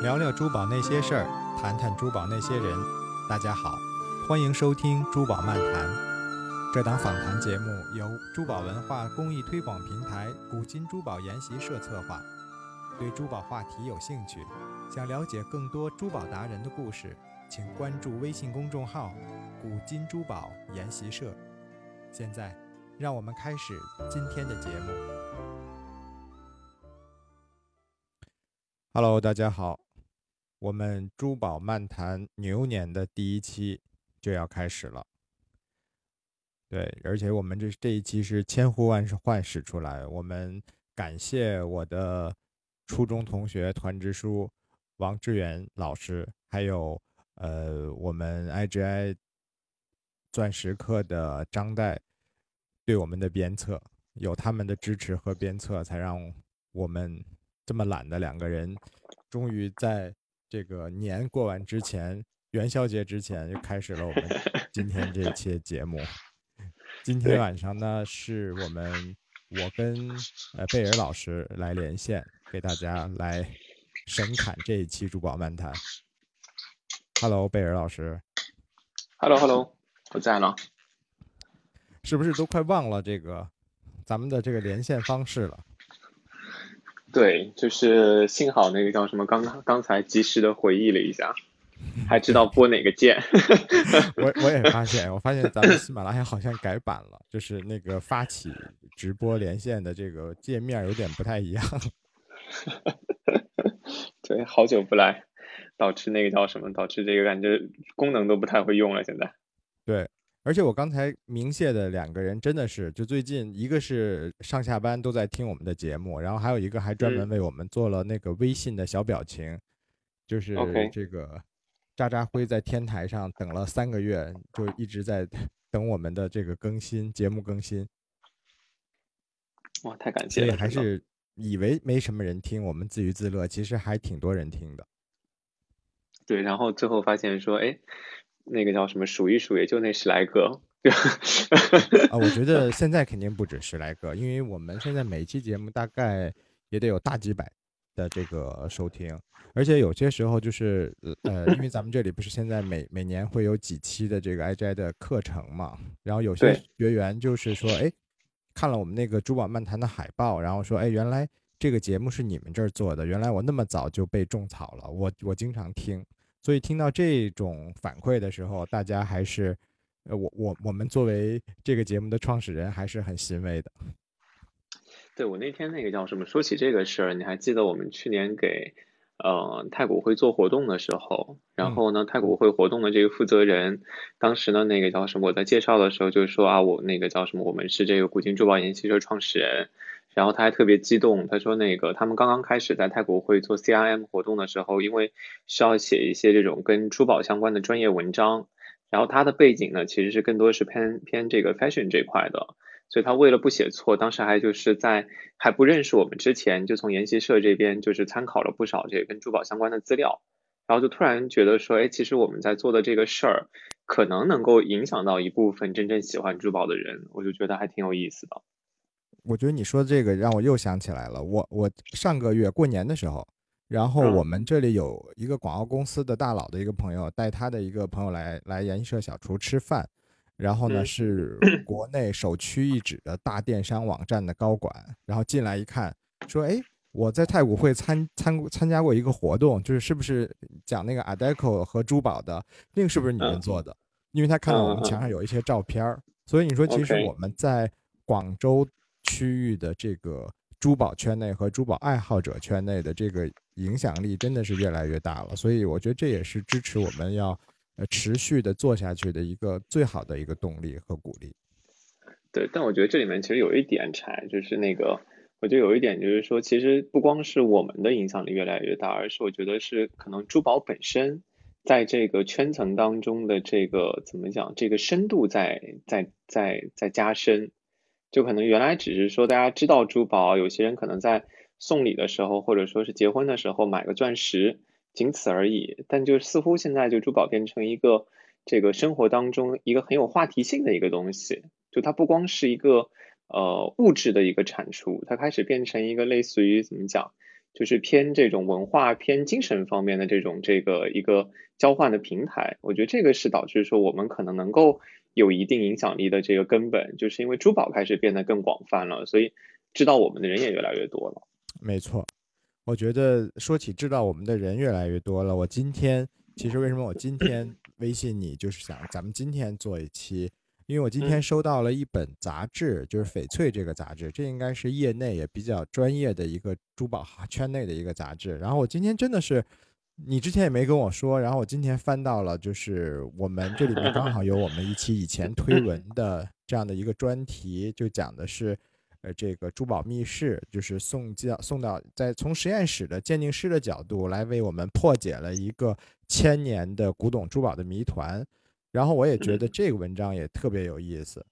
聊聊珠宝那些事儿，谈谈珠宝那些人。大家好，欢迎收听《珠宝漫谈》。这档访谈节目由珠宝文化公益推广平台古今珠宝研习社策划。对珠宝话题有兴趣，想了解更多珠宝达人的故事，请关注微信公众号“古今珠宝研习社”。现在，让我们开始今天的节目。Hello，大家好，我们珠宝漫谈牛年的第一期就要开始了。对，而且我们这这一期是千呼万唤始出来，我们感谢我的初中同学团支书王志远老师，还有呃我们 IGI 钻石课的张代对我们的鞭策，有他们的支持和鞭策，才让我们。这么懒的两个人，终于在这个年过完之前，元宵节之前就开始了我们 今天这期节目。今天晚上呢，是我们我跟呃贝尔老师来连线，给大家来神侃这一期珠宝漫谈。Hello，贝尔老师。Hello，Hello，我在呢。是不是都快忘了这个咱们的这个连线方式了？对，就是幸好那个叫什么，刚刚刚才及时的回忆了一下，还知道拨哪个键。我我也发现，我发现咱们喜马拉雅好像改版了，就是那个发起直播连线的这个界面有点不太一样。对，好久不来，导致那个叫什么，导致这个感觉功能都不太会用了。现在，对。而且我刚才明谢的两个人真的是，就最近一个是上下班都在听我们的节目，然后还有一个还专门为我们做了那个微信的小表情，就是这个渣渣辉在天台上等了三个月，就一直在 等我们的这个更新节目更新。哇，太感谢了！所以还是以为没什么人听，我们自娱自乐，其实还挺多人听的。对，然后最后发现说，哎。那个叫什么？数一数，也就那十来个。啊，我觉得现在肯定不止十来个，因为我们现在每期节目大概也得有大几百的这个收听，而且有些时候就是呃，因为咱们这里不是现在每每年会有几期的这个 IJ 的课程嘛，然后有些学员就是说，哎，看了我们那个珠宝漫谈的海报，然后说，哎，原来这个节目是你们这儿做的，原来我那么早就被种草了，我我经常听。所以听到这种反馈的时候，大家还是，呃，我我我们作为这个节目的创始人还是很欣慰的。对我那天那个叫什么？说起这个事儿，你还记得我们去年给呃太古汇做活动的时候，然后呢，太古汇活动的这个负责人，当时呢那个叫什么？我在介绍的时候就说啊，我那个叫什么？我们是这个古今珠宝研习社创始人。然后他还特别激动，他说那个他们刚刚开始在泰国会做 CRM 活动的时候，因为需要写一些这种跟珠宝相关的专业文章，然后他的背景呢其实是更多是偏偏这个 fashion 这块的，所以他为了不写错，当时还就是在还不认识我们之前，就从研习社这边就是参考了不少这跟珠宝相关的资料，然后就突然觉得说，哎，其实我们在做的这个事儿，可能能够影响到一部分真正喜欢珠宝的人，我就觉得还挺有意思的。我觉得你说的这个让我又想起来了，我我上个月过年的时候，然后我们这里有一个广告公司的大佬的一个朋友带他的一个朋友来来研习社小厨吃饭，然后呢是 国内首屈一指的大电商网站的高管，然后进来一看说，哎，我在太古汇参参参加过一个活动，就是是不是讲那个 Adeco 和珠宝的，那个是不是你们做的？因为他看到我们墙上有一些照片儿，所以你说其实我们在广州。区域的这个珠宝圈内和珠宝爱好者圈内的这个影响力真的是越来越大了，所以我觉得这也是支持我们要呃持续的做下去的一个最好的一个动力和鼓励。对，但我觉得这里面其实有一点柴，就是那个我觉得有一点就是说，其实不光是我们的影响力越来越大，而是我觉得是可能珠宝本身在这个圈层当中的这个怎么讲，这个深度在在在在加深。就可能原来只是说大家知道珠宝，有些人可能在送礼的时候，或者说是结婚的时候买个钻石，仅此而已。但就似乎现在就珠宝变成一个这个生活当中一个很有话题性的一个东西。就它不光是一个呃物质的一个产出，它开始变成一个类似于怎么讲，就是偏这种文化、偏精神方面的这种这个一个交换的平台。我觉得这个是导致说我们可能能够有一定影响力的这个根本，就是因为珠宝开始变得更广泛了，所以知道我们的人也越来越多了。没错，我觉得说起知道我们的人越来越多了，我今天其实为什么我今天 微信你就是想咱们今天做一期。因为我今天收到了一本杂志，就是翡翠这个杂志，这应该是业内也比较专业的一个珠宝圈内的一个杂志。然后我今天真的是，你之前也没跟我说，然后我今天翻到了，就是我们这里面刚好有我们一期以前推文的这样的一个专题，就讲的是，呃，这个珠宝密室，就是送教送到在从实验室的鉴定师的角度来为我们破解了一个千年的古董珠宝的谜团。然后我也觉得这个文章也特别有意思，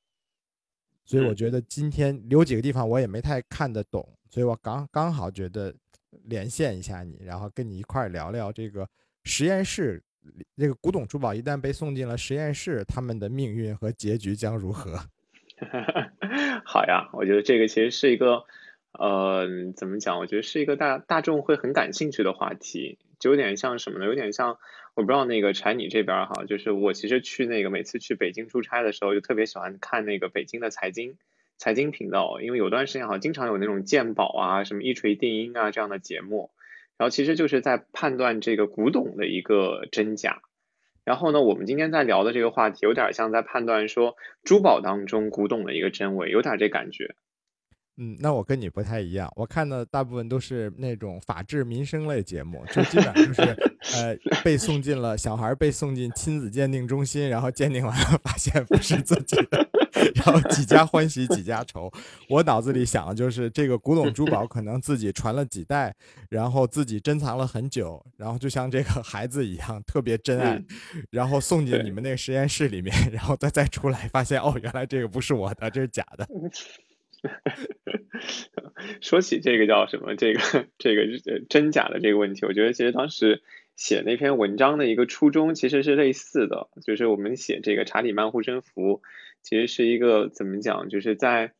所以我觉得今天有几个地方我也没太看得懂，所以我刚刚好觉得连线一下你，然后跟你一块聊聊这个实验室，这个古董珠宝一旦被送进了实验室，他们的命运和结局将如何？好呀，我觉得这个其实是一个，呃，怎么讲？我觉得是一个大大众会很感兴趣的话题，就有点像什么呢？有点像。我不知道那个柴你这边哈，就是我其实去那个每次去北京出差的时候，就特别喜欢看那个北京的财经财经频道，因为有段时间好像经常有那种鉴宝啊、什么一锤定音啊这样的节目，然后其实就是在判断这个古董的一个真假。然后呢，我们今天在聊的这个话题，有点像在判断说珠宝当中古董的一个真伪，有点这感觉。嗯，那我跟你不太一样，我看的大部分都是那种法制民生类节目，就基本上就是 呃被送进了小孩被送进亲子鉴定中心，然后鉴定完了发现不是自己的，然后几家欢喜几家愁。我脑子里想的就是这个古董珠宝可能自己传了几代，然后自己珍藏了很久，然后就像这个孩子一样特别珍爱，然后送进你们那个实验室里面，然后再再出来发现哦，原来这个不是我的，这是假的。说起这个叫什么，这个这个真假的这个问题，我觉得其实当时写那篇文章的一个初衷其实是类似的，就是我们写这个查理曼护身符，其实是一个怎么讲，就是在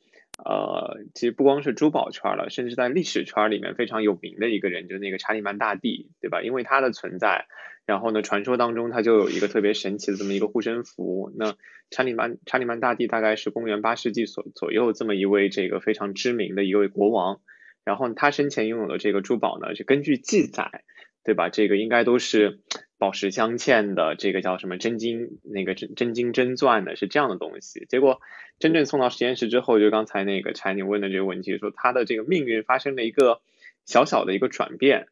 呃，其实不光是珠宝圈了，甚至在历史圈里面非常有名的一个人，就是那个查理曼大帝，对吧？因为他的存在。然后呢，传说当中他就有一个特别神奇的这么一个护身符。那查理曼查理曼大帝大概是公元八世纪左左右这么一位这个非常知名的一位国王。然后他生前拥有的这个珠宝呢，就根据记载，对吧？这个应该都是宝石镶嵌的，这个叫什么真金那个真真金真钻的，是这样的东西。结果真正送到实验室之后，就刚才那个柴宁问的这个问题，说他的这个命运发生了一个小小的一个转变。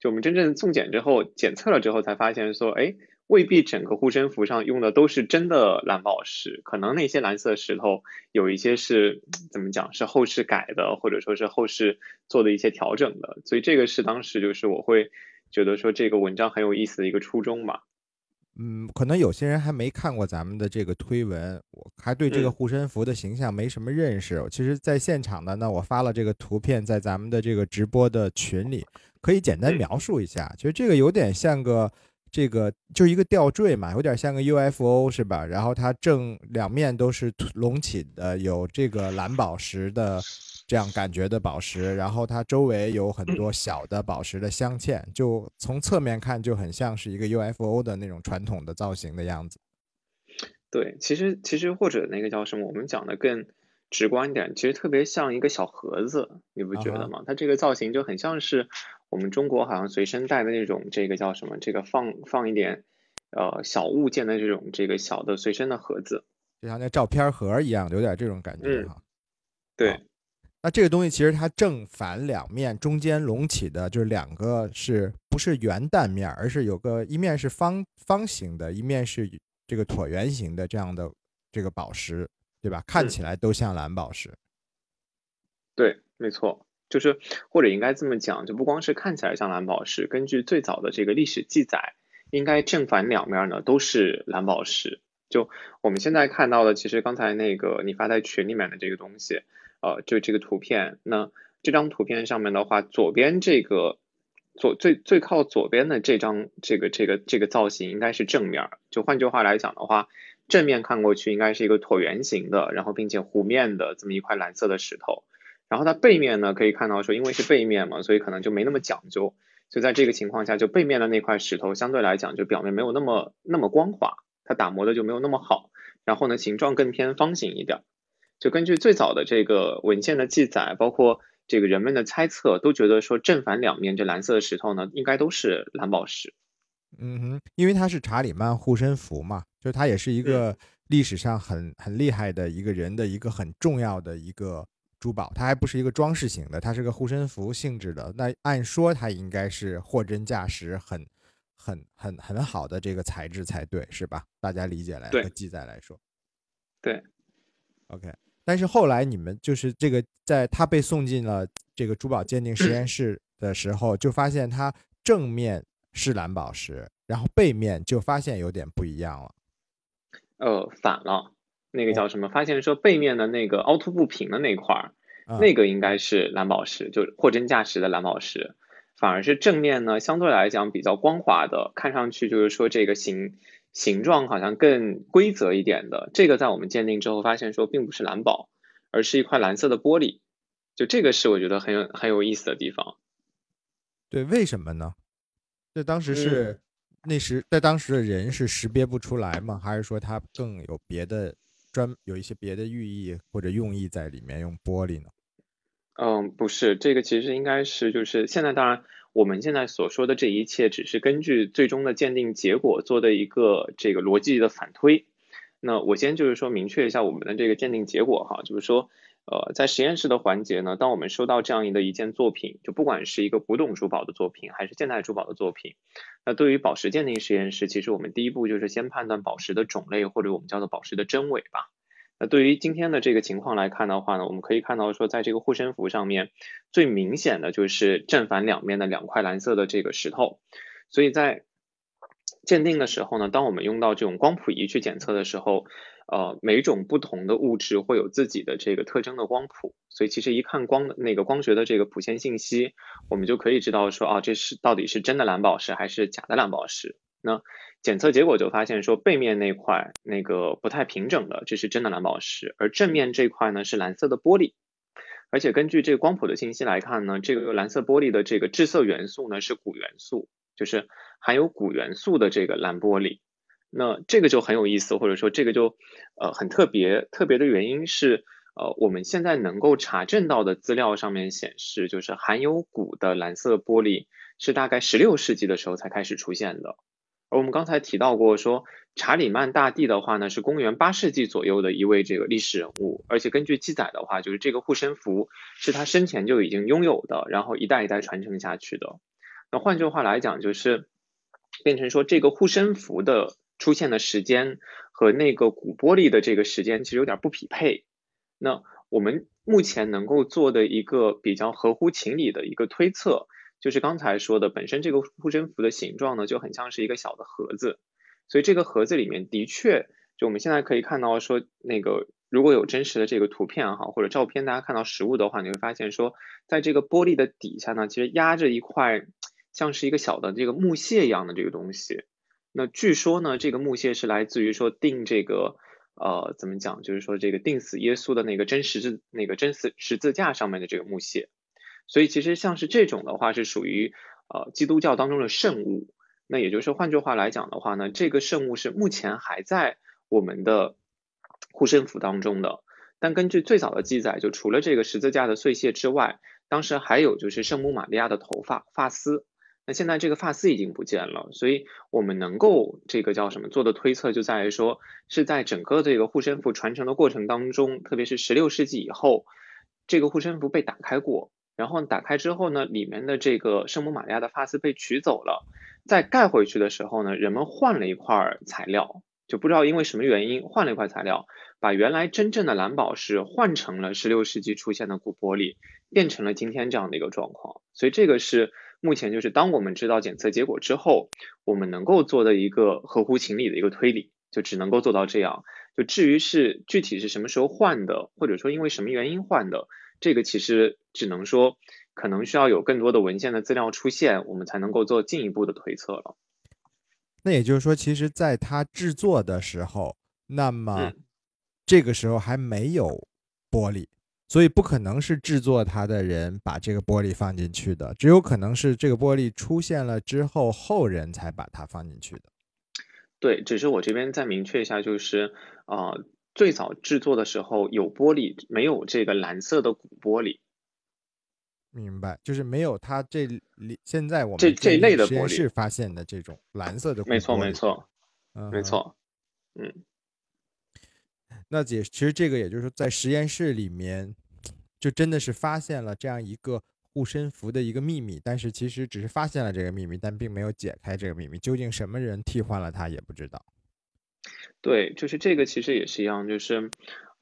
就我们真正送检之后，检测了之后才发现说，哎，未必整个护身符上用的都是真的蓝宝石，可能那些蓝色石头有一些是怎么讲，是后世改的，或者说是后世做的一些调整的。所以这个是当时就是我会觉得说这个文章很有意思的一个初衷吧。嗯，可能有些人还没看过咱们的这个推文，我还对这个护身符的形象没什么认识。其实，在现场的呢，我发了这个图片在咱们的这个直播的群里。可以简单描述一下，其实这个有点像个这个，就是一个吊坠嘛，有点像个 UFO 是吧？然后它正两面都是隆起的，有这个蓝宝石的这样感觉的宝石，然后它周围有很多 小的宝石的镶嵌，就从侧面看就很像是一个 UFO 的那种传统的造型的样子。对，其实其实或者那个叫什么，我们讲的更直观一点，其实特别像一个小盒子，你不觉得吗？它这个造型就很像是。我们中国好像随身带的那种，这个叫什么？这个放放一点呃小物件的这种这个小的随身的盒子，就像那照片盒一样，有点这种感觉哈。对，那这个东西其实它正反两面中间隆起的，就是两个是不是圆蛋面，而是有个一面是方方形的，一面是这个椭圆形的这样的这个宝石，对吧？看起来都像蓝宝石。对，没错。就是，或者应该这么讲，就不光是看起来像蓝宝石，根据最早的这个历史记载，应该正反两面呢都是蓝宝石。就我们现在看到的，其实刚才那个你发在群里面的这个东西，呃，就这个图片，那这张图片上面的话，左边这个左最最靠左边的这张这个这个这个造型应该是正面，就换句话来讲的话，正面看过去应该是一个椭圆形的，然后并且弧面的这么一块蓝色的石头。然后它背面呢可以看到说，因为是背面嘛，所以可能就没那么讲究。就在这个情况下，就背面的那块石头相对来讲就表面没有那么那么光滑，它打磨的就没有那么好。然后呢，形状更偏方形一点。就根据最早的这个文献的记载，包括这个人们的猜测，都觉得说正反两面这蓝色的石头呢，应该都是蓝宝石。嗯哼，因为它是查理曼护身符嘛，就它也是一个历史上很很厉害的一个人的一个很重要的一个珠宝，它还不是一个装饰型的，它是个护身符性质的。那按说它应该是货真价实、很很很很好的这个材质才对，是吧？大家理解来和记载来说，对，OK。但是后来你们就是这个，在他被送进了这个珠宝鉴定实验室的时候，就发现它正面。是蓝宝石，然后背面就发现有点不一样了。呃，反了，那个叫什么？发现说背面的那个凹凸不平的那块儿，那个应该是蓝宝石，就货真价实的蓝宝石。反而是正面呢，相对来讲比较光滑的，看上去就是说这个形形状好像更规则一点的。这个在我们鉴定之后发现说，并不是蓝宝，而是一块蓝色的玻璃。就这个是我觉得很有很有意思的地方。对，为什么呢？这当时是那时在当时的人是识别不出来吗？还是说它更有别的专有一些别的寓意或者用意在里面？用玻璃呢？嗯，不是，这个其实应该是就是现在，当然我们现在所说的这一切只是根据最终的鉴定结果做的一个这个逻辑的反推。那我先就是说明确一下我们的这个鉴定结果哈，就是说。呃，在实验室的环节呢，当我们收到这样的一件作品，就不管是一个古董珠宝的作品，还是现代珠宝的作品，那对于宝石鉴定实验室，其实我们第一步就是先判断宝石的种类，或者我们叫做宝石的真伪吧。那对于今天的这个情况来看的话呢，我们可以看到说，在这个护身符上面，最明显的就是正反两面的两块蓝色的这个石头，所以在鉴定的时候呢，当我们用到这种光谱仪去检测的时候。呃，每种不同的物质会有自己的这个特征的光谱，所以其实一看光的那个光学的这个谱线信息，我们就可以知道说，啊，这是到底是真的蓝宝石还是假的蓝宝石？那检测结果就发现说，背面那块那个不太平整的，这是真的蓝宝石，而正面这块呢是蓝色的玻璃，而且根据这个光谱的信息来看呢，这个蓝色玻璃的这个致色元素呢是钴元素，就是含有钴元素的这个蓝玻璃。那这个就很有意思，或者说这个就呃很特别，特别的原因是呃我们现在能够查证到的资料上面显示，就是含有钴的蓝色玻璃是大概十六世纪的时候才开始出现的。而我们刚才提到过说查理曼大帝的话呢，是公元八世纪左右的一位这个历史人物，而且根据记载的话，就是这个护身符是他生前就已经拥有的，然后一代一代传承下去的。那换句话来讲，就是变成说这个护身符的。出现的时间和那个古玻璃的这个时间其实有点不匹配。那我们目前能够做的一个比较合乎情理的一个推测，就是刚才说的，本身这个护身符的形状呢就很像是一个小的盒子，所以这个盒子里面的确，就我们现在可以看到说，那个如果有真实的这个图片哈或者照片，大家看到实物的话，你会发现说，在这个玻璃的底下呢，其实压着一块像是一个小的这个木屑一样的这个东西。那据说呢，这个木屑是来自于说钉这个呃怎么讲，就是说这个钉死耶稣的那个真十字那个真死十字架上面的这个木屑，所以其实像是这种的话是属于呃基督教当中的圣物。那也就是换句话来讲的话呢，这个圣物是目前还在我们的护身符当中的。但根据最早的记载，就除了这个十字架的碎屑之外，当时还有就是圣母玛利亚的头发发丝。那现在这个发丝已经不见了，所以我们能够这个叫什么做的推测就在于说，是在整个这个护身符传承的过程当中，特别是十六世纪以后，这个护身符被打开过，然后打开之后呢，里面的这个圣母玛利亚的发丝被取走了，再盖回去的时候呢，人们换了一块材料，就不知道因为什么原因换了一块材料，把原来真正的蓝宝石换成了十六世纪出现的古玻璃，变成了今天这样的一个状况，所以这个是。目前就是当我们知道检测结果之后，我们能够做的一个合乎情理的一个推理，就只能够做到这样。就至于是具体是什么时候换的，或者说因为什么原因换的，这个其实只能说可能需要有更多的文献的资料出现，我们才能够做进一步的推测了。那也就是说，其实在它制作的时候，那么这个时候还没有玻璃，所以不可能是制作它的人把这个玻璃放进去的，只有可能是这个玻璃出现了之后，后人才把它放进去的。对，只是我这边再明确一下，就是啊，最早制作的时候有玻璃，没有这个蓝色的鼓玻璃。明白，就是没有它这里现在我们这这一类的实验室发现的这种蓝色的鼓玻璃。没错，没错，嗯，没错，嗯。那姐，其实这个也就是说，在实验室里面，就真的是发现了这样一个护身符的一个秘密，但是其实只是发现了这个秘密，但并没有解开这个秘密。究竟什么人替换了它，也不知道。对，就是这个，其实也是一样，就是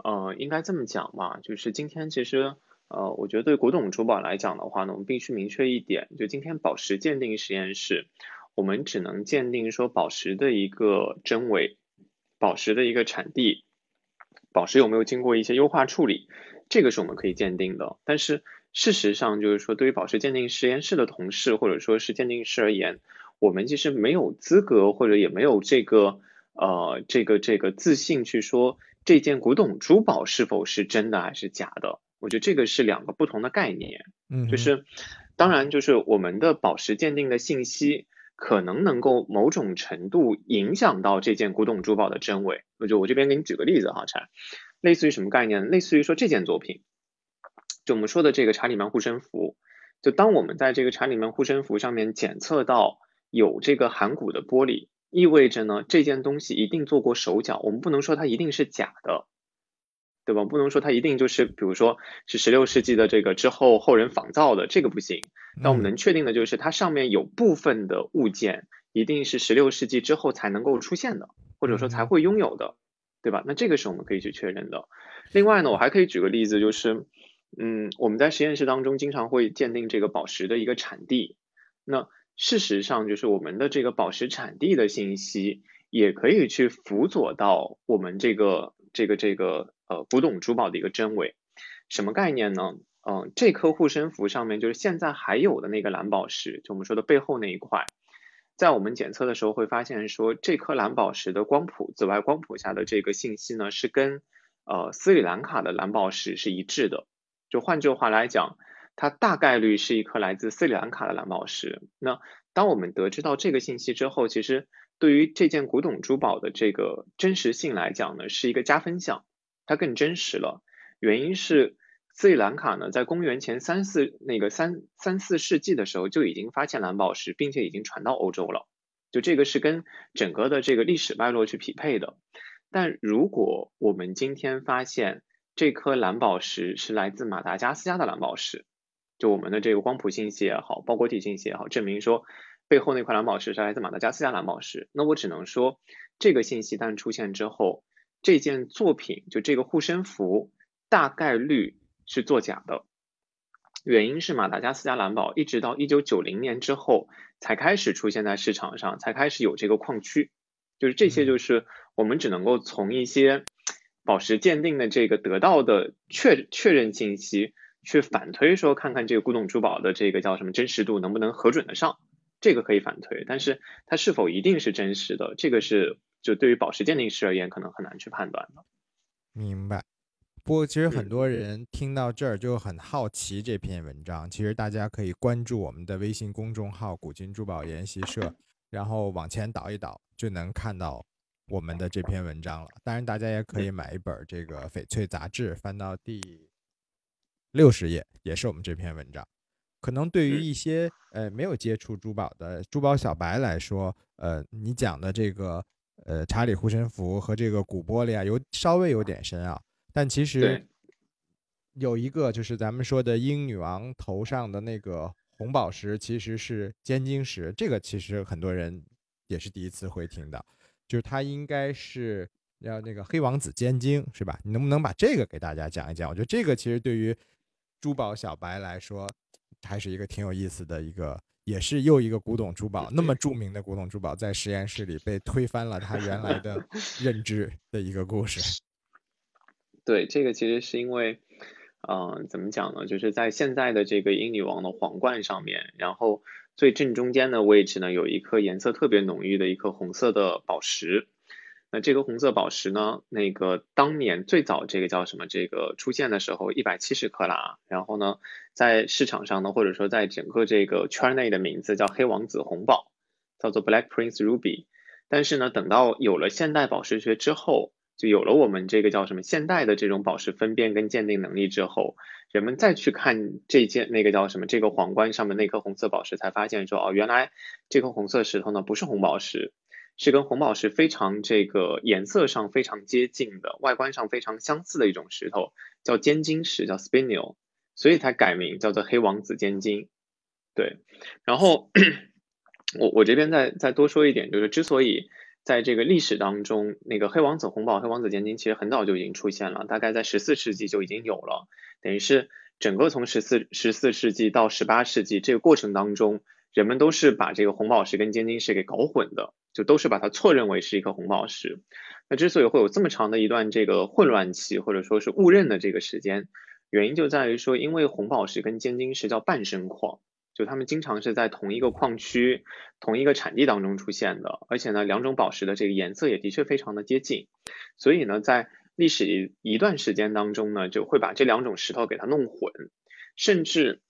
呃，应该这么讲吧，就是今天其实呃，我觉得对古董珠宝来讲的话呢，我们必须明确一点，就今天宝石鉴定实验室，我们只能鉴定说宝石的一个真伪，宝石的一个产地。宝石有没有经过一些优化处理，这个是我们可以鉴定的。但是事实上，就是说对于宝石鉴定实验室的同事或者说是鉴定师而言，我们其实没有资格或者也没有这个呃这个这个自信去说这件古董珠宝是否是真的还是假的。我觉得这个是两个不同的概念。嗯，就是当然就是我们的宝石鉴定的信息。可能能够某种程度影响到这件古董珠宝的真伪。我就我这边给你举个例子哈，柴，类似于什么概念？类似于说这件作品，就我们说的这个查理曼护身符，就当我们在这个查理曼护身符上面检测到有这个含钴的玻璃，意味着呢这件东西一定做过手脚，我们不能说它一定是假的。对吧？不能说它一定就是，比如说是十六世纪的这个之后后人仿造的，这个不行。但我们能确定的就是，它上面有部分的物件一定是十六世纪之后才能够出现的，或者说才会拥有的，对吧？那这个是我们可以去确认的。另外呢，我还可以举个例子，就是，嗯，我们在实验室当中经常会鉴定这个宝石的一个产地。那事实上，就是我们的这个宝石产地的信息也可以去辅佐到我们这个这个这个。呃，古董珠宝的一个真伪，什么概念呢？嗯，这颗护身符上面就是现在还有的那个蓝宝石，就我们说的背后那一块，在我们检测的时候会发现说，这颗蓝宝石的光谱，紫外光谱下的这个信息呢，是跟呃斯里兰卡的蓝宝石是一致的。就换句话来讲，它大概率是一颗来自斯里兰卡的蓝宝石。那当我们得知到这个信息之后，其实对于这件古董珠宝的这个真实性来讲呢，是一个加分项。它更真实了，原因是斯里兰卡呢，在公元前三四那个三三四世纪的时候就已经发现蓝宝石，并且已经传到欧洲了。就这个是跟整个的这个历史脉络去匹配的。但如果我们今天发现这颗蓝宝石是来自马达加斯加的蓝宝石，就我们的这个光谱信息也好，包裹体信息也好，证明说背后那块蓝宝石是来自马达加斯加蓝宝石，那我只能说这个信息旦出现之后。这件作品就这个护身符大概率是作假的，原因是马达加斯加蓝宝一直到一九九零年之后才开始出现在市场上，才开始有这个矿区，就是这些就是我们只能够从一些宝石鉴定的这个得到的确确认信息去反推说，看看这个古董珠宝的这个叫什么真实度能不能核准得上，这个可以反推，但是它是否一定是真实的，这个是。就对于宝石鉴定师而言，可能很难去判断的。明白。不过，其实很多人听到这儿就很好奇这篇文章。其实大家可以关注我们的微信公众号“古今珠宝研习社”，然后往前倒一倒，就能看到我们的这篇文章了。当然，大家也可以买一本这个翡翠杂志，翻到第六十页，也是我们这篇文章。可能对于一些呃没有接触珠宝的珠宝小白来说，呃，你讲的这个。呃，查理护身符和这个古玻璃啊，有稍微有点深啊，但其实有一个就是咱们说的英女王头上的那个红宝石，其实是尖晶石。这个其实很多人也是第一次会听到，就是它应该是要那个黑王子尖晶，是吧？你能不能把这个给大家讲一讲？我觉得这个其实对于珠宝小白来说，还是一个挺有意思的一个。也是又一个古董珠宝，那么著名的古董珠宝，在实验室里被推翻了他原来的 认知的一个故事。对，这个其实是因为，嗯，怎么讲呢？就是在现在的这个英女王的皇冠上面，然后最正中间的位置呢，有一颗颜色特别浓郁的一颗红色的宝石。那这个红色宝石呢，那个当年最早这个叫什么？这个出现的时候一百七十克拉，然后呢，在市场上呢，或者说在整个这个圈内的名字叫黑王子红宝，叫做 Black Prince Ruby。但是呢，等到有了现代宝石学之后，就有了我们这个叫什么现代的这种宝石分辨跟鉴定能力之后，人们再去看这件那个叫什么这个皇冠上面那颗红色宝石，才发现说哦，原来这颗红色石头呢不是红宝石。是跟红宝石非常这个颜色上非常接近的，外观上非常相似的一种石头，叫尖晶石，叫 spinel，所以才改名叫做黑王子尖晶。对，然后我我这边再再多说一点，就是之所以在这个历史当中，那个黑王子红宝、黑王子尖晶其实很早就已经出现了，大概在十四世纪就已经有了，等于是整个从十四十四世纪到十八世纪这个过程当中，人们都是把这个红宝石跟尖晶石给搞混的。就都是把它错认为是一颗红宝石。那之所以会有这么长的一段这个混乱期，或者说是误认的这个时间，原因就在于说，因为红宝石跟尖晶石叫半生矿，就它们经常是在同一个矿区、同一个产地当中出现的，而且呢，两种宝石的这个颜色也的确非常的接近，所以呢，在历史一段时间当中呢，就会把这两种石头给它弄混，甚至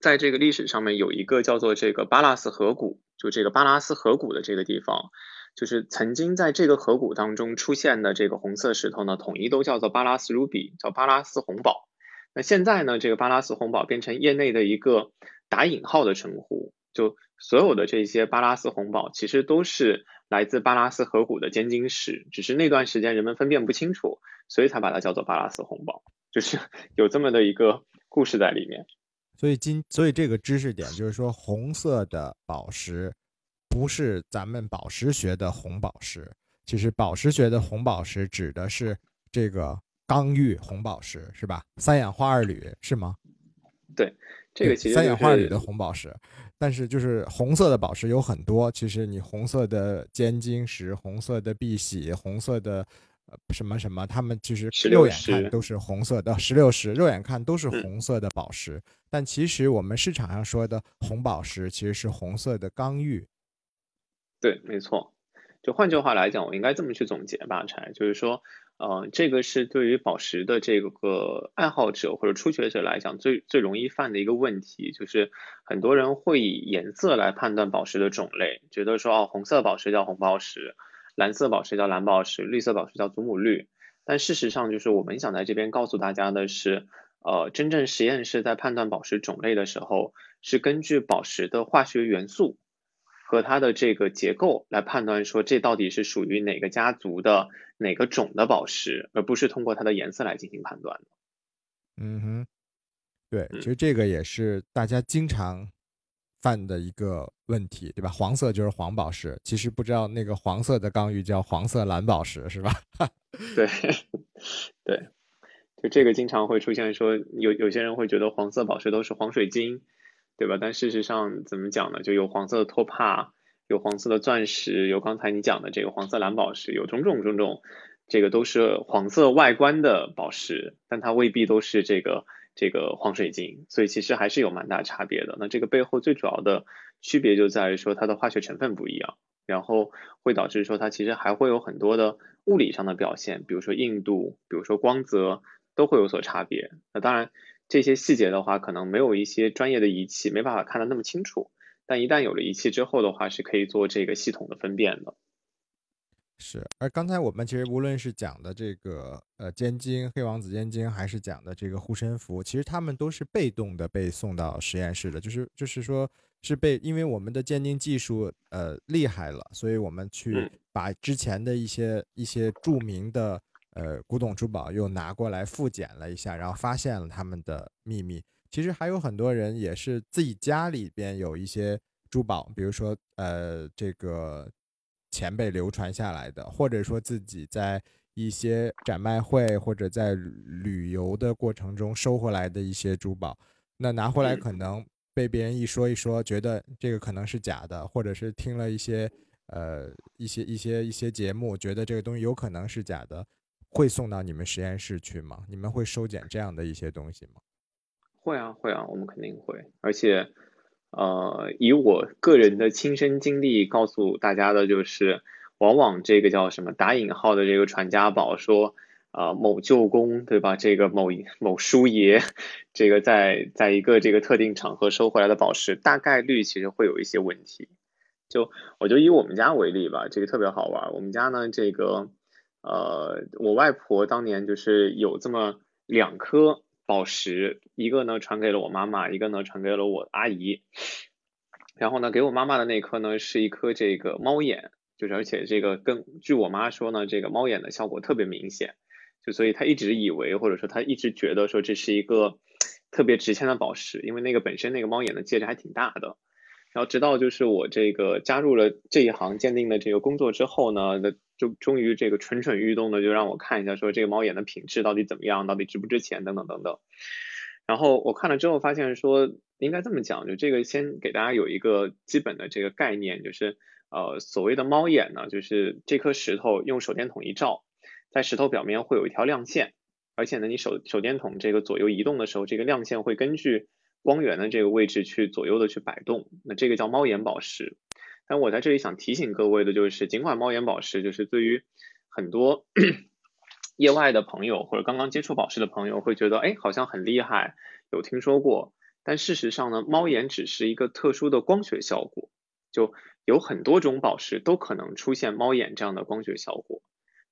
在这个历史上面有一个叫做这个巴拉斯河谷。就这个巴拉斯河谷的这个地方，就是曾经在这个河谷当中出现的这个红色石头呢，统一都叫做巴拉斯 ruby，叫巴拉斯红宝。那现在呢，这个巴拉斯红宝变成业内的一个打引号的称呼，就所有的这些巴拉斯红宝其实都是来自巴拉斯河谷的尖晶石，只是那段时间人们分辨不清楚，所以才把它叫做巴拉斯红宝，就是有这么的一个故事在里面。所以今所以这个知识点就是说，红色的宝石不是咱们宝石学的红宝石，其实宝石学的红宝石指的是这个刚玉红宝石，是吧？三氧化二铝是吗？对，这个其实三氧化二铝的红宝石，但是就是红色的宝石有很多，其实你红色的尖晶石、红色的碧玺、红色的。呃，什么什么，他们其实肉眼看都是红色的石榴石，肉眼看都是红色的宝石，但其实我们市场上说的红宝石其实是红色的刚玉。对，没错。就换句话来讲，我应该这么去总结吧，柴，就是说，呃，这个是对于宝石的这个爱好者或者初学者来讲最最容易犯的一个问题，就是很多人会以颜色来判断宝石的种类，觉得说哦，红色宝石叫红宝石。蓝色宝石叫蓝宝石，绿色宝石叫祖母绿。但事实上，就是我们想在这边告诉大家的是，呃，真正实验室在判断宝石种类的时候，是根据宝石的化学元素和它的这个结构来判断，说这到底是属于哪个家族的哪个种的宝石，而不是通过它的颜色来进行判断的。嗯哼，对，其实这个也是大家经常。犯的一个问题，对吧？黄色就是黄宝石，其实不知道那个黄色的刚玉叫黄色蓝宝石，是吧？对，对，就这个经常会出现，说有有些人会觉得黄色宝石都是黄水晶，对吧？但事实上怎么讲呢？就有黄色的托帕，有黄色的钻石，有刚才你讲的这个黄色蓝宝石，有种种种种，这个都是黄色外观的宝石，但它未必都是这个。这个黄水晶，所以其实还是有蛮大差别的。那这个背后最主要的区别就在于说它的化学成分不一样，然后会导致说它其实还会有很多的物理上的表现，比如说硬度，比如说光泽都会有所差别。那当然这些细节的话，可能没有一些专业的仪器没办法看得那么清楚，但一旦有了仪器之后的话，是可以做这个系统的分辨的。是，而刚才我们其实无论是讲的这个呃尖晶黑王子尖晶，还是讲的这个护身符，其实他们都是被动的被送到实验室的，就是就是说是被，因为我们的鉴定技术呃厉害了，所以我们去把之前的一些一些著名的呃古董珠宝又拿过来复检了一下，然后发现了他们的秘密。其实还有很多人也是自己家里边有一些珠宝，比如说呃这个。前辈流传下来的，或者说自己在一些展卖会或者在旅游的过程中收回来的一些珠宝，那拿回来可能被别人一说一说，觉得这个可能是假的，或者是听了一些呃一些一些一些节目，觉得这个东西有可能是假的，会送到你们实验室去吗？你们会收捡这样的一些东西吗？会啊，会啊，我们肯定会，而且。呃，以我个人的亲身经历告诉大家的就是，往往这个叫什么打引号的这个传家宝，说啊某舅公对吧？这个某某叔爷，这个在在一个这个特定场合收回来的宝石，大概率其实会有一些问题。就我就以我们家为例吧，这个特别好玩。我们家呢，这个呃，我外婆当年就是有这么两颗宝石，一个呢传给了我妈妈，一个呢传给了我阿姨。然后呢，给我妈妈的那颗呢是一颗这个猫眼，就是而且这个跟据我妈说呢，这个猫眼的效果特别明显，就所以她一直以为或者说她一直觉得说这是一个特别值钱的宝石，因为那个本身那个猫眼的戒指还挺大的。然后直到就是我这个加入了这一行鉴定的这个工作之后呢，那就终于这个蠢蠢欲动的就让我看一下说这个猫眼的品质到底怎么样，到底值不值钱等等等等。然后我看了之后发现说应该这么讲，就这个先给大家有一个基本的这个概念，就是呃所谓的猫眼呢，就是这颗石头用手电筒一照，在石头表面会有一条亮线，而且呢你手手电筒这个左右移动的时候，这个亮线会根据光源的这个位置去左右的去摆动，那这个叫猫眼宝石。但我在这里想提醒各位的就是，尽管猫眼宝石就是对于很多 业外的朋友或者刚刚接触宝石的朋友会觉得，哎，好像很厉害，有听说过。但事实上呢，猫眼只是一个特殊的光学效果，就有很多种宝石都可能出现猫眼这样的光学效果。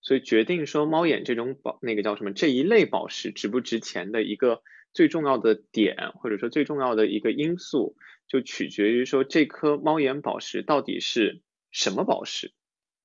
所以决定说猫眼这种宝那个叫什么这一类宝石值不值钱的一个。最重要的点，或者说最重要的一个因素，就取决于说这颗猫眼宝石到底是什么宝石。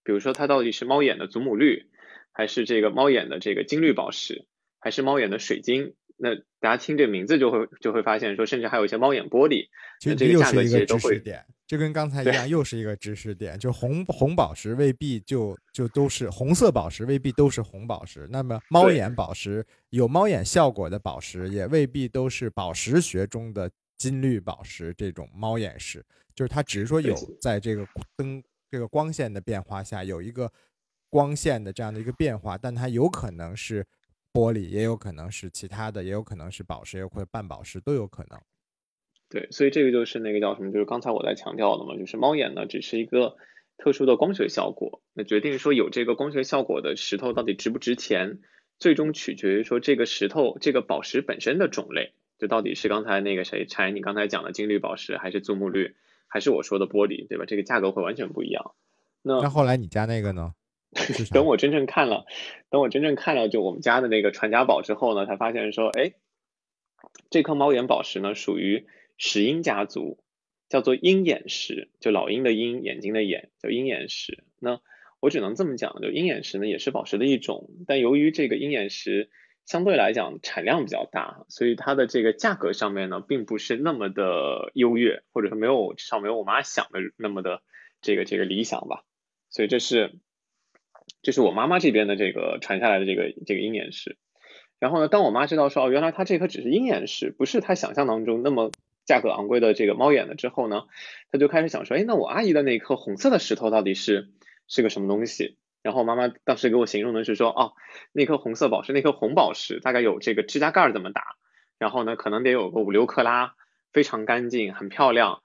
比如说，它到底是猫眼的祖母绿，还是这个猫眼的这个金绿宝石，还是猫眼的水晶？那大家听这名字就会就会发现，说甚至还有一些猫眼玻璃。其实这又是一个知识点，这跟刚才 一样，又是一个知识点。就红红宝石未必就就都是红色宝石，未必都是红宝石。那么猫眼宝石有猫眼效果的宝石，也未必都是宝石学中的金绿宝石这种猫眼石。就是它只是说有在这个灯这个光线的变化下有一个光线的这样的一个变化，但它有可能是。玻璃也有可能是其他的，也有可能是宝石，也或者半宝石都有可能。对，所以这个就是那个叫什么？就是刚才我在强调的嘛，就是猫眼呢只是一个特殊的光学效果。那决定说有这个光学效果的石头到底值不值钱，最终取决于说这个石头这个宝石本身的种类，就到底是刚才那个谁柴你刚才讲的金绿宝石，还是祖母绿，还是我说的玻璃，对吧？这个价格会完全不一样。那那后来你家那个呢？等我真正看了，等我真正看了就我们家的那个传家宝之后呢，才发现说，哎，这颗猫眼宝石呢属于石英家族，叫做鹰眼石，就老鹰的鹰，眼睛的眼，叫鹰眼石。那我只能这么讲，就鹰眼石呢也是宝石的一种，但由于这个鹰眼石相对来讲产量比较大，所以它的这个价格上面呢并不是那么的优越，或者说没有至少没有我妈想的那么的这个这个理想吧。所以这是。这是我妈妈这边的这个传下来的这个这个鹰眼石，然后呢，当我妈知道说哦，原来它这颗只是鹰眼石，不是她想象当中那么价格昂贵的这个猫眼的之后呢，她就开始想说，哎，那我阿姨的那颗红色的石头到底是是个什么东西？然后妈妈当时给我形容的是说，哦，那颗红色宝石，那颗红宝石大概有这个指甲盖这么大，然后呢，可能得有个五六克拉，非常干净，很漂亮，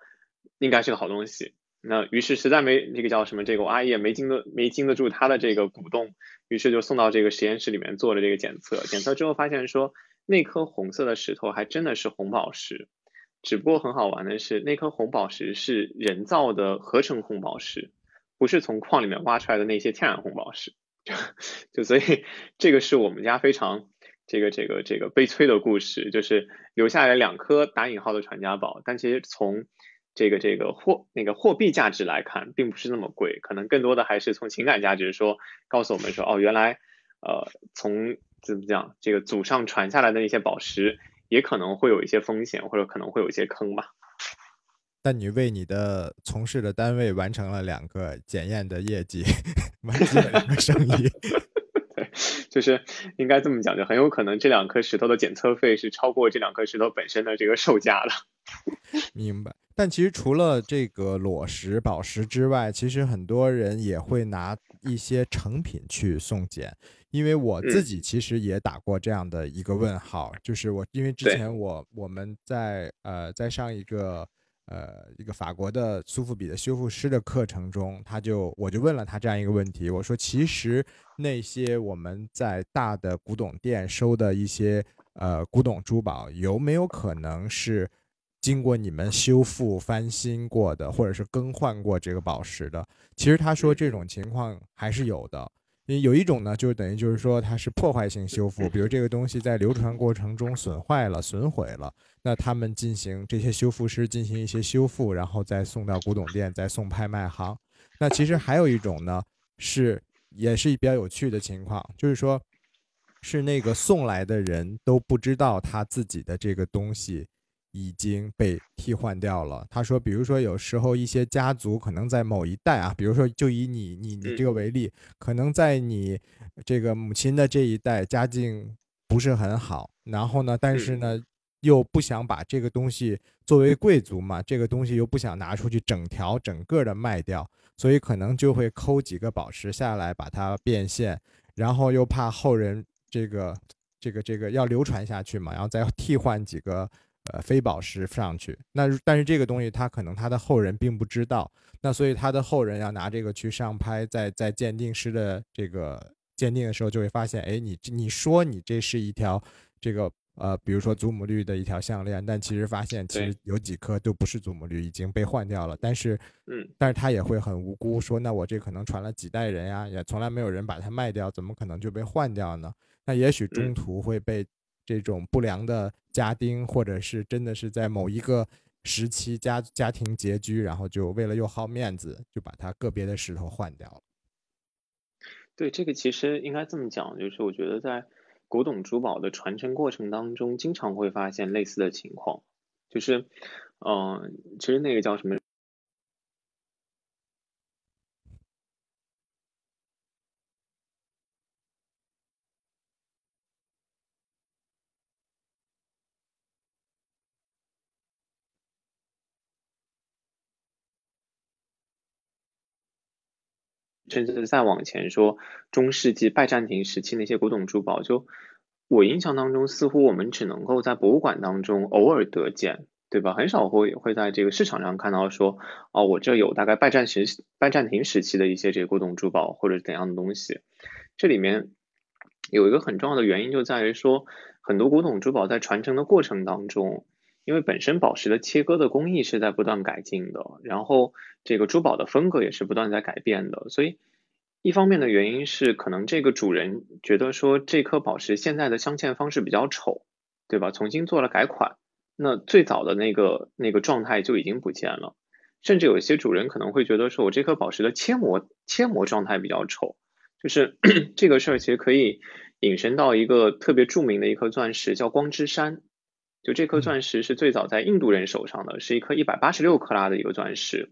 应该是个好东西。那于是实在没这个叫什么，这个我阿姨也没经得没经得住他的这个鼓动，于是就送到这个实验室里面做了这个检测。检测之后发现说，那颗红色的石头还真的是红宝石，只不过很好玩的是，那颗红宝石是人造的合成红宝石，不是从矿里面挖出来的那些天然红宝石。就 就所以这个是我们家非常这个这个这个悲催的故事，就是留下来两颗打引号的传家宝，但其实从这个这个货那个货币价值来看，并不是那么贵，可能更多的还是从情感价值说，告诉我们说，哦，原来，呃，从怎么讲，这个祖上传下来的那些宝石，也可能会有一些风险，或者可能会有一些坑吧。但你为你的从事的单位完成了两个检验的业绩，完成了两个生意。对，就是应该这么讲，就很有可能这两颗石头的检测费是超过这两颗石头本身的这个售价了。明白。但其实除了这个裸石宝石之外，其实很多人也会拿一些成品去送检。因为我自己其实也打过这样的一个问号，就是我因为之前我我们在呃在上一个呃一个法国的苏富比的修复师的课程中，他就我就问了他这样一个问题，我说其实那些我们在大的古董店收的一些呃古董珠宝，有没有可能是？经过你们修复翻新过的，或者是更换过这个宝石的，其实他说这种情况还是有的。有一种呢，就是等于就是说它是破坏性修复，比如这个东西在流传过程中损坏了、损毁了，那他们进行这些修复师进行一些修复，然后再送到古董店，再送拍卖行。那其实还有一种呢，是也是比较有趣的情况，就是说，是那个送来的人都不知道他自己的这个东西。已经被替换掉了。他说，比如说，有时候一些家族可能在某一代啊，比如说，就以你你你这个为例，可能在你这个母亲的这一代家境不是很好，然后呢，但是呢，又不想把这个东西作为贵族嘛，这个东西又不想拿出去整条整个的卖掉，所以可能就会抠几个宝石下来把它变现，然后又怕后人这个这个这个要流传下去嘛，然后再替换几个。呃，非宝石上去，那但是这个东西他可能他的后人并不知道，那所以他的后人要拿这个去上拍，在在鉴定师的这个鉴定的时候就会发现，哎，你你说你这是一条这个呃，比如说祖母绿的一条项链，但其实发现其实有几颗都不是祖母绿，已经被换掉了。但是，嗯，但是他也会很无辜说，那我这可能传了几代人呀，也从来没有人把它卖掉，怎么可能就被换掉呢？那也许中途会被。这种不良的家丁，或者是真的是在某一个时期家家庭拮据，然后就为了又好面子，就把它个别的石头换掉了。对，这个其实应该这么讲，就是我觉得在古董珠宝的传承过程当中，经常会发现类似的情况，就是，嗯，其实那个叫什么？甚至再往前说，中世纪拜占庭时期那些古董珠宝，就我印象当中，似乎我们只能够在博物馆当中偶尔得见，对吧？很少会会在这个市场上看到说，哦，我这有大概拜占时拜占庭时期的一些这个古董珠宝或者怎样的东西。这里面有一个很重要的原因就在于说，很多古董珠宝在传承的过程当中。因为本身宝石的切割的工艺是在不断改进的，然后这个珠宝的风格也是不断在改变的，所以一方面的原因是可能这个主人觉得说这颗宝石现在的镶嵌方式比较丑，对吧？重新做了改款，那最早的那个那个状态就已经不见了，甚至有一些主人可能会觉得说我这颗宝石的切磨切磨状态比较丑，就是 这个事儿其实可以引申到一个特别著名的一颗钻石叫光之山。就这颗钻石是最早在印度人手上的，是一颗一百八十六克拉的一个钻石。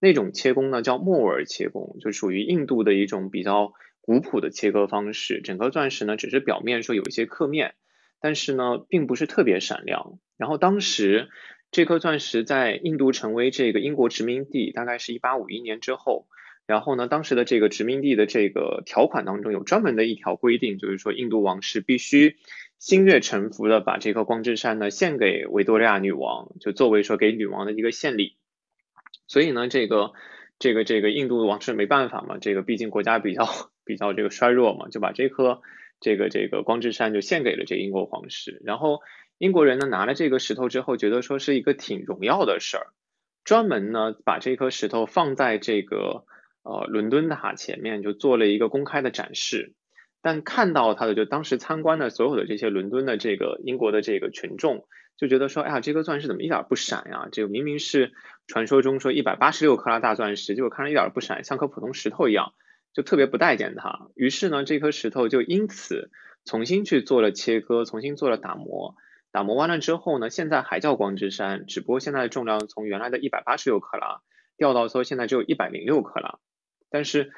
那种切工呢叫莫尔切工，就属于印度的一种比较古朴的切割方式。整颗钻石呢只是表面说有一些刻面，但是呢并不是特别闪亮。然后当时这颗钻石在印度成为这个英国殖民地，大概是一八五一年之后。然后呢，当时的这个殖民地的这个条款当中有专门的一条规定，就是说印度王室必须。心悦诚服的把这颗光之山呢献给维多利亚女王，就作为说给女王的一个献礼。所以呢，这个这个这个印度王室没办法嘛，这个毕竟国家比较 比较这个衰弱嘛，就把这颗这个这个光之山就献给了这英国皇室。然后英国人呢拿了这个石头之后，觉得说是一个挺荣耀的事儿，专门呢把这颗石头放在这个呃伦敦塔前面，就做了一个公开的展示。但看到他的，就当时参观的所有的这些伦敦的这个英国的这个群众，就觉得说，哎呀，这颗钻石怎么一点不闪呀？这个明明是传说中说一百八十六克拉大钻石，结果看着一点不闪，像颗普通石头一样，就特别不待见它。于是呢，这颗石头就因此重新去做了切割，重新做了打磨。打磨完了之后呢，现在还叫光之山，只不过现在的重量从原来的一百八十六克拉掉到说现在只有一百零六克拉，但是。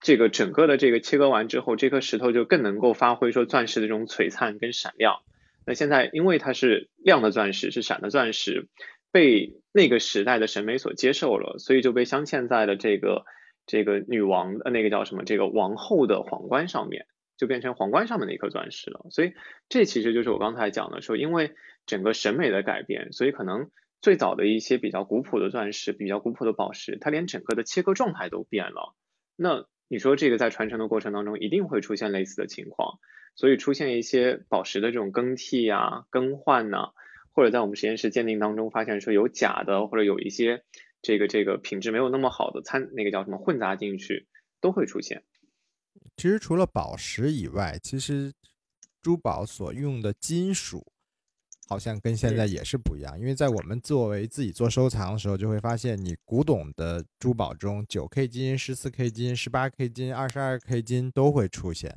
这个整个的这个切割完之后，这颗石头就更能够发挥说钻石的这种璀璨跟闪亮。那现在因为它是亮的钻石，是闪的钻石，被那个时代的审美所接受了，所以就被镶嵌在了这个这个女王的那个叫什么这个王后的皇冠上面，就变成皇冠上面的一颗钻石了。所以这其实就是我刚才讲的说，因为整个审美的改变，所以可能最早的一些比较古朴的钻石、比较古朴的宝石，它连整个的切割状态都变了。那你说这个在传承的过程当中一定会出现类似的情况，所以出现一些宝石的这种更替啊、更换呢，或者在我们实验室鉴定当中发现说有假的，或者有一些这个这个品质没有那么好的参那个叫什么混杂进去，都会出现。其实除了宝石以外，其实珠宝所用的金属。好像跟现在也是不一样，因为在我们作为自己做收藏的时候，就会发现你古董的珠宝中，九 K 金、十四 K 金、十八 K 金、二十二 K 金都会出现，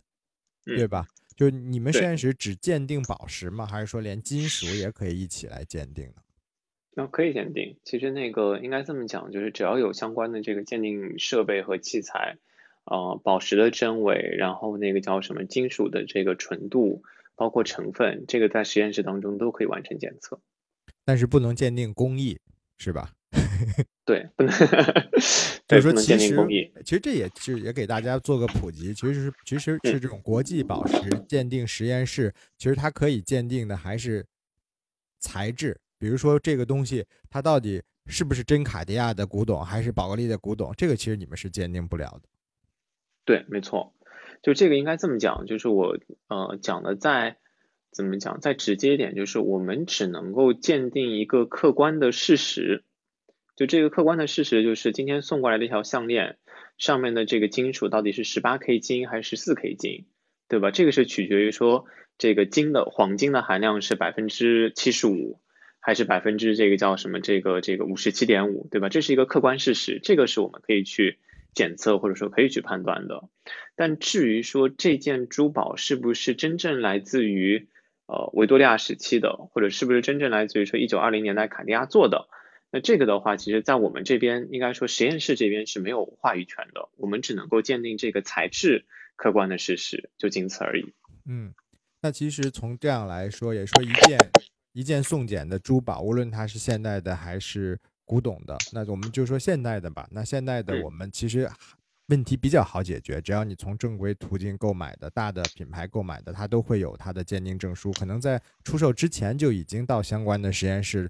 对吧？就你们实验室只鉴定宝石吗？还是说连金属也可以一起来鉴定呢？那可以鉴定。其实那个应该这么讲，就是只要有相关的这个鉴定设备和器材，呃，宝石的真伪，然后那个叫什么金属的这个纯度。包括成分，这个在实验室当中都可以完成检测，但是不能鉴定工艺，是吧？对，不能。就是说，其实其实这也是也给大家做个普及，其实是其实是这种国际宝石鉴定实验室，其实它可以鉴定的还是材质，比如说这个东西它到底是不是真卡地亚的古董，还是宝格丽的古董，这个其实你们是鉴定不了的。对，没错。就这个应该这么讲，就是我呃讲的再怎么讲再直接一点，就是我们只能够鉴定一个客观的事实。就这个客观的事实，就是今天送过来的一条项链上面的这个金属到底是十八 K 金还是十四 K 金，对吧？这个是取决于说这个金的黄金的含量是百分之七十五还是百分之这个叫什么这个这个五十七点五，对吧？这是一个客观事实，这个是我们可以去。检测或者说可以去判断的，但至于说这件珠宝是不是真正来自于呃维多利亚时期的，或者是不是真正来自于说一九二零年代卡地亚做的，那这个的话，其实在我们这边应该说实验室这边是没有话语权的，我们只能够鉴定这个材质客观的事实，就仅此而已。嗯，那其实从这样来说，也说一件一件送检的珠宝，无论它是现代的还是。古董的，那我们就说现代的吧。那现代的我们其实问题比较好解决，只要你从正规途径购买的大的品牌购买的，它都会有它的鉴定证书，可能在出售之前就已经到相关的实验室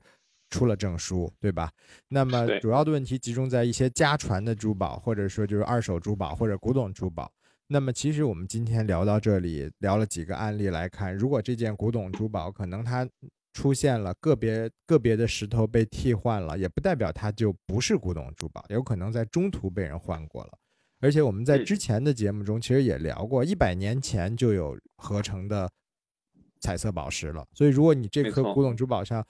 出了证书，对吧？那么主要的问题集中在一些家传的珠宝，或者说就是二手珠宝或者古董珠宝。那么其实我们今天聊到这里，聊了几个案例来看，如果这件古董珠宝可能它。出现了个别个别的石头被替换了，也不代表它就不是古董珠宝，有可能在中途被人换过了。而且我们在之前的节目中其实也聊过，一百年前就有合成的彩色宝石了。所以如果你这颗古董珠宝上，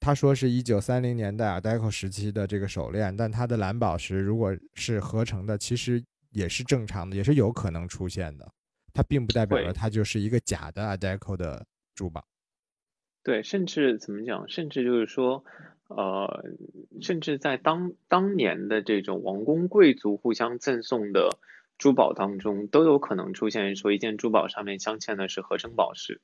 他说是一九三零年代啊 Deco 时期的这个手链，但它的蓝宝石如果是合成的，其实也是正常的，也是有可能出现的。它并不代表着它就是一个假的 Deco 的珠宝。对，甚至怎么讲？甚至就是说，呃，甚至在当当年的这种王公贵族互相赠送的珠宝当中，都有可能出现说一件珠宝上面镶嵌的是合成宝石。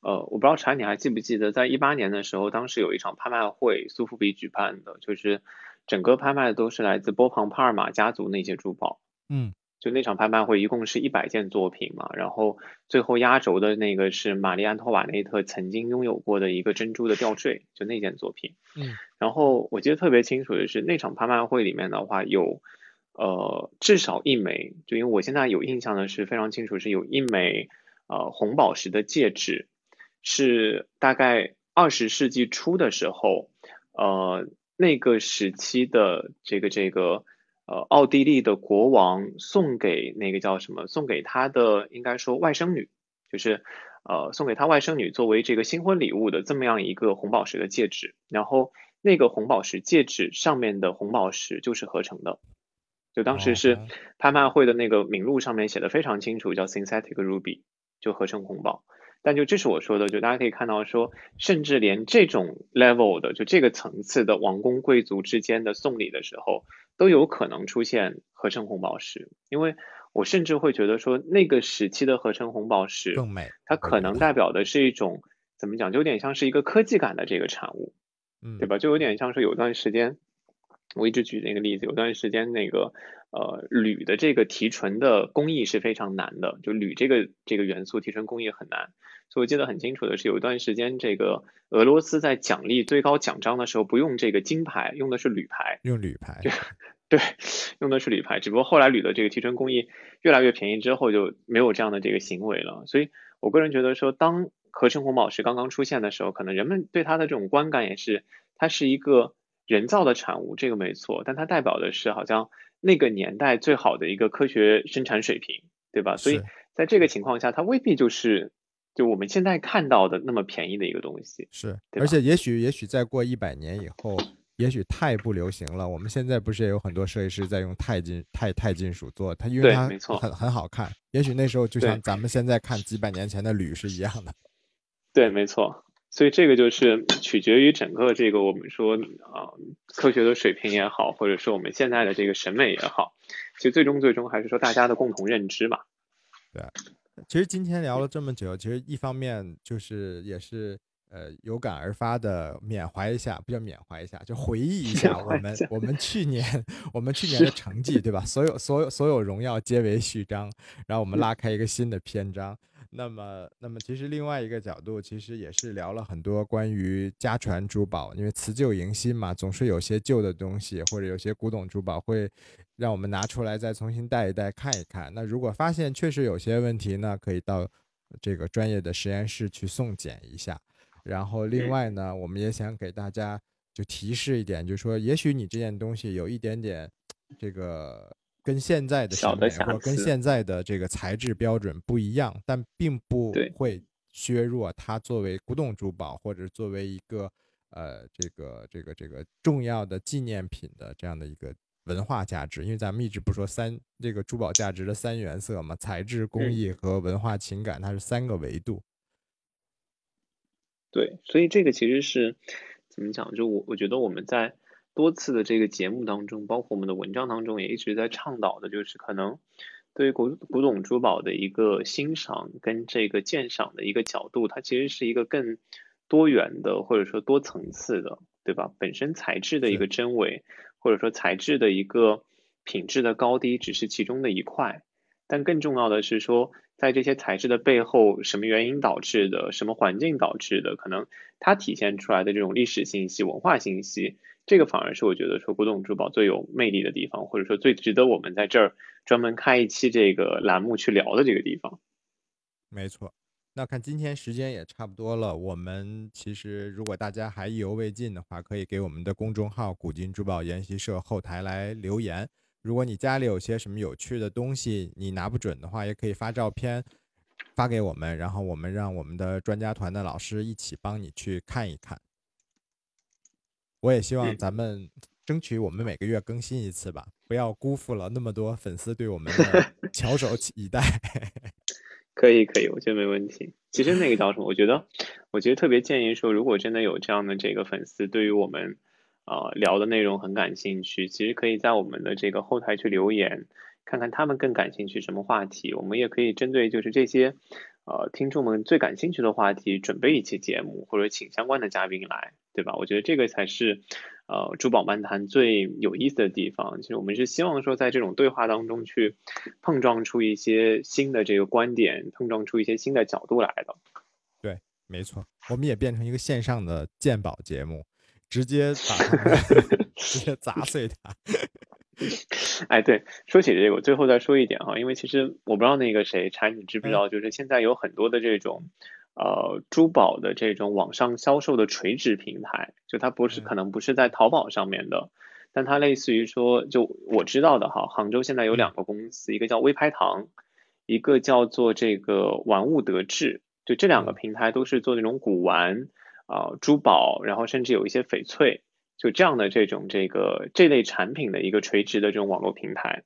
呃，我不知道查你还记不记得，在一八年的时候，当时有一场拍卖会，苏富比举办的，就是整个拍卖都是来自波旁帕尔马家族那些珠宝。嗯。就那场拍卖会一共是一百件作品嘛，然后最后压轴的那个是玛丽安托瓦内特曾经拥有过的一个珍珠的吊坠，就那件作品。嗯，然后我记得特别清楚的是那场拍卖会里面的话有，呃，至少一枚，就因为我现在有印象的是非常清楚，是有一枚呃红宝石的戒指，是大概二十世纪初的时候，呃那个时期的这个这个。呃，奥地利的国王送给那个叫什么？送给他的应该说外甥女，就是呃送给他外甥女作为这个新婚礼物的这么样一个红宝石的戒指。然后那个红宝石戒指上面的红宝石就是合成的，就当时是拍卖会的那个名录上面写的非常清楚，叫 synthetic ruby，就合成红宝。但就这是我说的，就大家可以看到说，甚至连这种 level 的，就这个层次的王公贵族之间的送礼的时候。都有可能出现合成红宝石，因为我甚至会觉得说那个时期的合成红宝石更美，它可能代表的是一种怎么讲，就有点像是一个科技感的这个产物，嗯，对吧？就有点像是有段时间我一直举那个例子，有段时间那个呃铝的这个提纯的工艺是非常难的，就铝这个这个元素提纯工艺很难。所以我记得很清楚的是，有一段时间这个俄罗斯在奖励最高奖章的时候不用这个金牌，用的是铝牌，用铝牌。对，用的是铝牌，只不过后来铝的这个提纯工艺越来越便宜之后，就没有这样的这个行为了。所以我个人觉得说，当合成红宝石刚刚出现的时候，可能人们对它的这种观感也是，它是一个人造的产物，这个没错，但它代表的是好像那个年代最好的一个科学生产水平，对吧？所以在这个情况下，它未必就是就我们现在看到的那么便宜的一个东西。是，而且也许也许再过一百年以后。也许钛不流行了，我们现在不是也有很多设计师在用钛金钛钛金属做它，因为它很很好看。也许那时候就像咱们现在看几百年前的铝是一样的。对，没错。所以这个就是取决于整个这个我们说啊科学的水平也好，或者说我们现在的这个审美也好，其实最终最终还是说大家的共同认知嘛。对，其实今天聊了这么久，其实一方面就是也是。呃，有感而发的缅怀一下，不叫缅怀一下，就回忆一下我们我们去年我们去年的成绩，对吧？所有所有所有荣耀皆为序章，然后我们拉开一个新的篇章。那么，那么其实另外一个角度，其实也是聊了很多关于家传珠宝，因为辞旧迎新嘛，总是有些旧的东西或者有些古董珠宝会让我们拿出来再重新戴一戴看一看。那如果发现确实有些问题呢，可以到这个专业的实验室去送检一下。然后另外呢，我们也想给大家就提示一点，就是说，也许你这件东西有一点点这个跟现在的审美或跟现在的这个材质标准不一样，但并不会削弱它作为古董珠宝或者作为一个呃这个这个这个重要的纪念品的这样的一个文化价值。因为咱们一直不说三这个珠宝价值的三原色嘛，材质、工艺和文化情感，它是三个维度。对，所以这个其实是怎么讲？就我我觉得我们在多次的这个节目当中，包括我们的文章当中，也一直在倡导的，就是可能对于古古董珠宝的一个欣赏跟这个鉴赏的一个角度，它其实是一个更多元的，或者说多层次的，对吧？本身材质的一个真伪，或者说材质的一个品质的高低，只是其中的一块，但更重要的是说。在这些材质的背后，什么原因导致的？什么环境导致的？可能它体现出来的这种历史信息、文化信息，这个反而是我觉得说古董珠宝最有魅力的地方，或者说最值得我们在这儿专门开一期这个栏目去聊的这个地方。没错，那看今天时间也差不多了，我们其实如果大家还意犹未尽的话，可以给我们的公众号“古今珠宝研习社”后台来留言。如果你家里有些什么有趣的东西，你拿不准的话，也可以发照片发给我们，然后我们让我们的专家团的老师一起帮你去看一看。我也希望咱们争取我们每个月更新一次吧，不要辜负了那么多粉丝对我们的 翘首以待。可以，可以，我觉得没问题。其实那个叫什么？我觉得，我觉得特别建议说，如果真的有这样的这个粉丝，对于我们。呃，聊的内容很感兴趣，其实可以在我们的这个后台去留言，看看他们更感兴趣什么话题，我们也可以针对就是这些呃听众们最感兴趣的话题，准备一期节目或者请相关的嘉宾来，对吧？我觉得这个才是呃珠宝漫谈最有意思的地方。其实我们是希望说在这种对话当中去碰撞出一些新的这个观点，碰撞出一些新的角度来的。对，没错，我们也变成一个线上的鉴宝节目。直接把 直接砸碎它。哎，对，说起这个，我最后再说一点哈，因为其实我不知道那个谁柴，你知不知道，就是现在有很多的这种呃珠宝的这种网上销售的垂直平台，就它不是可能不是在淘宝上面的，但它类似于说，就我知道的哈，杭州现在有两个公司，一个叫微拍堂，一个叫做这个玩物得志，就这两个平台都是做那种古玩。啊，珠宝，然后甚至有一些翡翠，就这样的这种这个这类产品的一个垂直的这种网络平台。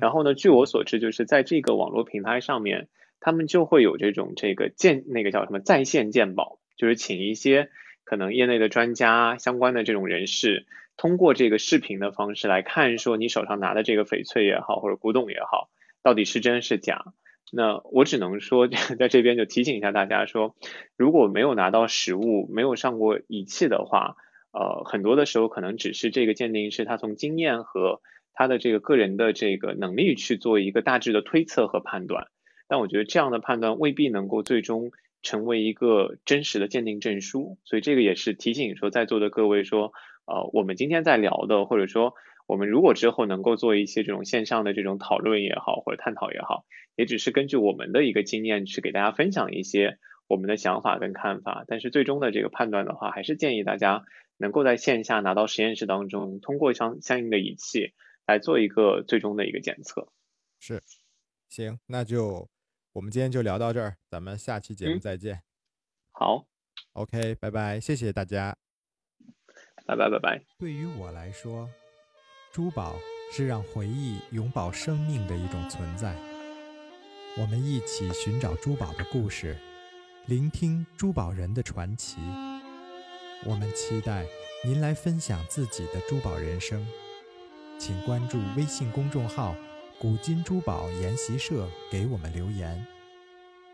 然后呢，据我所知，就是在这个网络平台上面，他们就会有这种这个鉴那个叫什么在线鉴宝，就是请一些可能业内的专家、相关的这种人士，通过这个视频的方式来看，说你手上拿的这个翡翠也好，或者古董也好，到底是真是假。那我只能说，在这边就提醒一下大家说，如果没有拿到实物，没有上过仪器的话，呃，很多的时候可能只是这个鉴定师他从经验和他的这个个人的这个能力去做一个大致的推测和判断，但我觉得这样的判断未必能够最终成为一个真实的鉴定证书，所以这个也是提醒说在座的各位说，呃，我们今天在聊的，或者说我们如果之后能够做一些这种线上的这种讨论也好，或者探讨也好，也只是根据我们的一个经验去给大家分享一些我们的想法跟看法，但是最终的这个判断的话，还是建议大家能够在线下拿到实验室当中，通过相相应的仪器。来做一个最终的一个检测，是，行，那就我们今天就聊到这儿，咱们下期节目再见。好，OK，拜拜，谢谢大家，拜拜拜拜。对于我来说，珠宝是让回忆永葆生命的一种存在。我们一起寻找珠宝的故事，聆听珠宝人的传奇。我们期待您来分享自己的珠宝人生。请关注微信公众号“古今珠宝研习社”，给我们留言。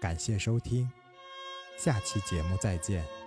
感谢收听，下期节目再见。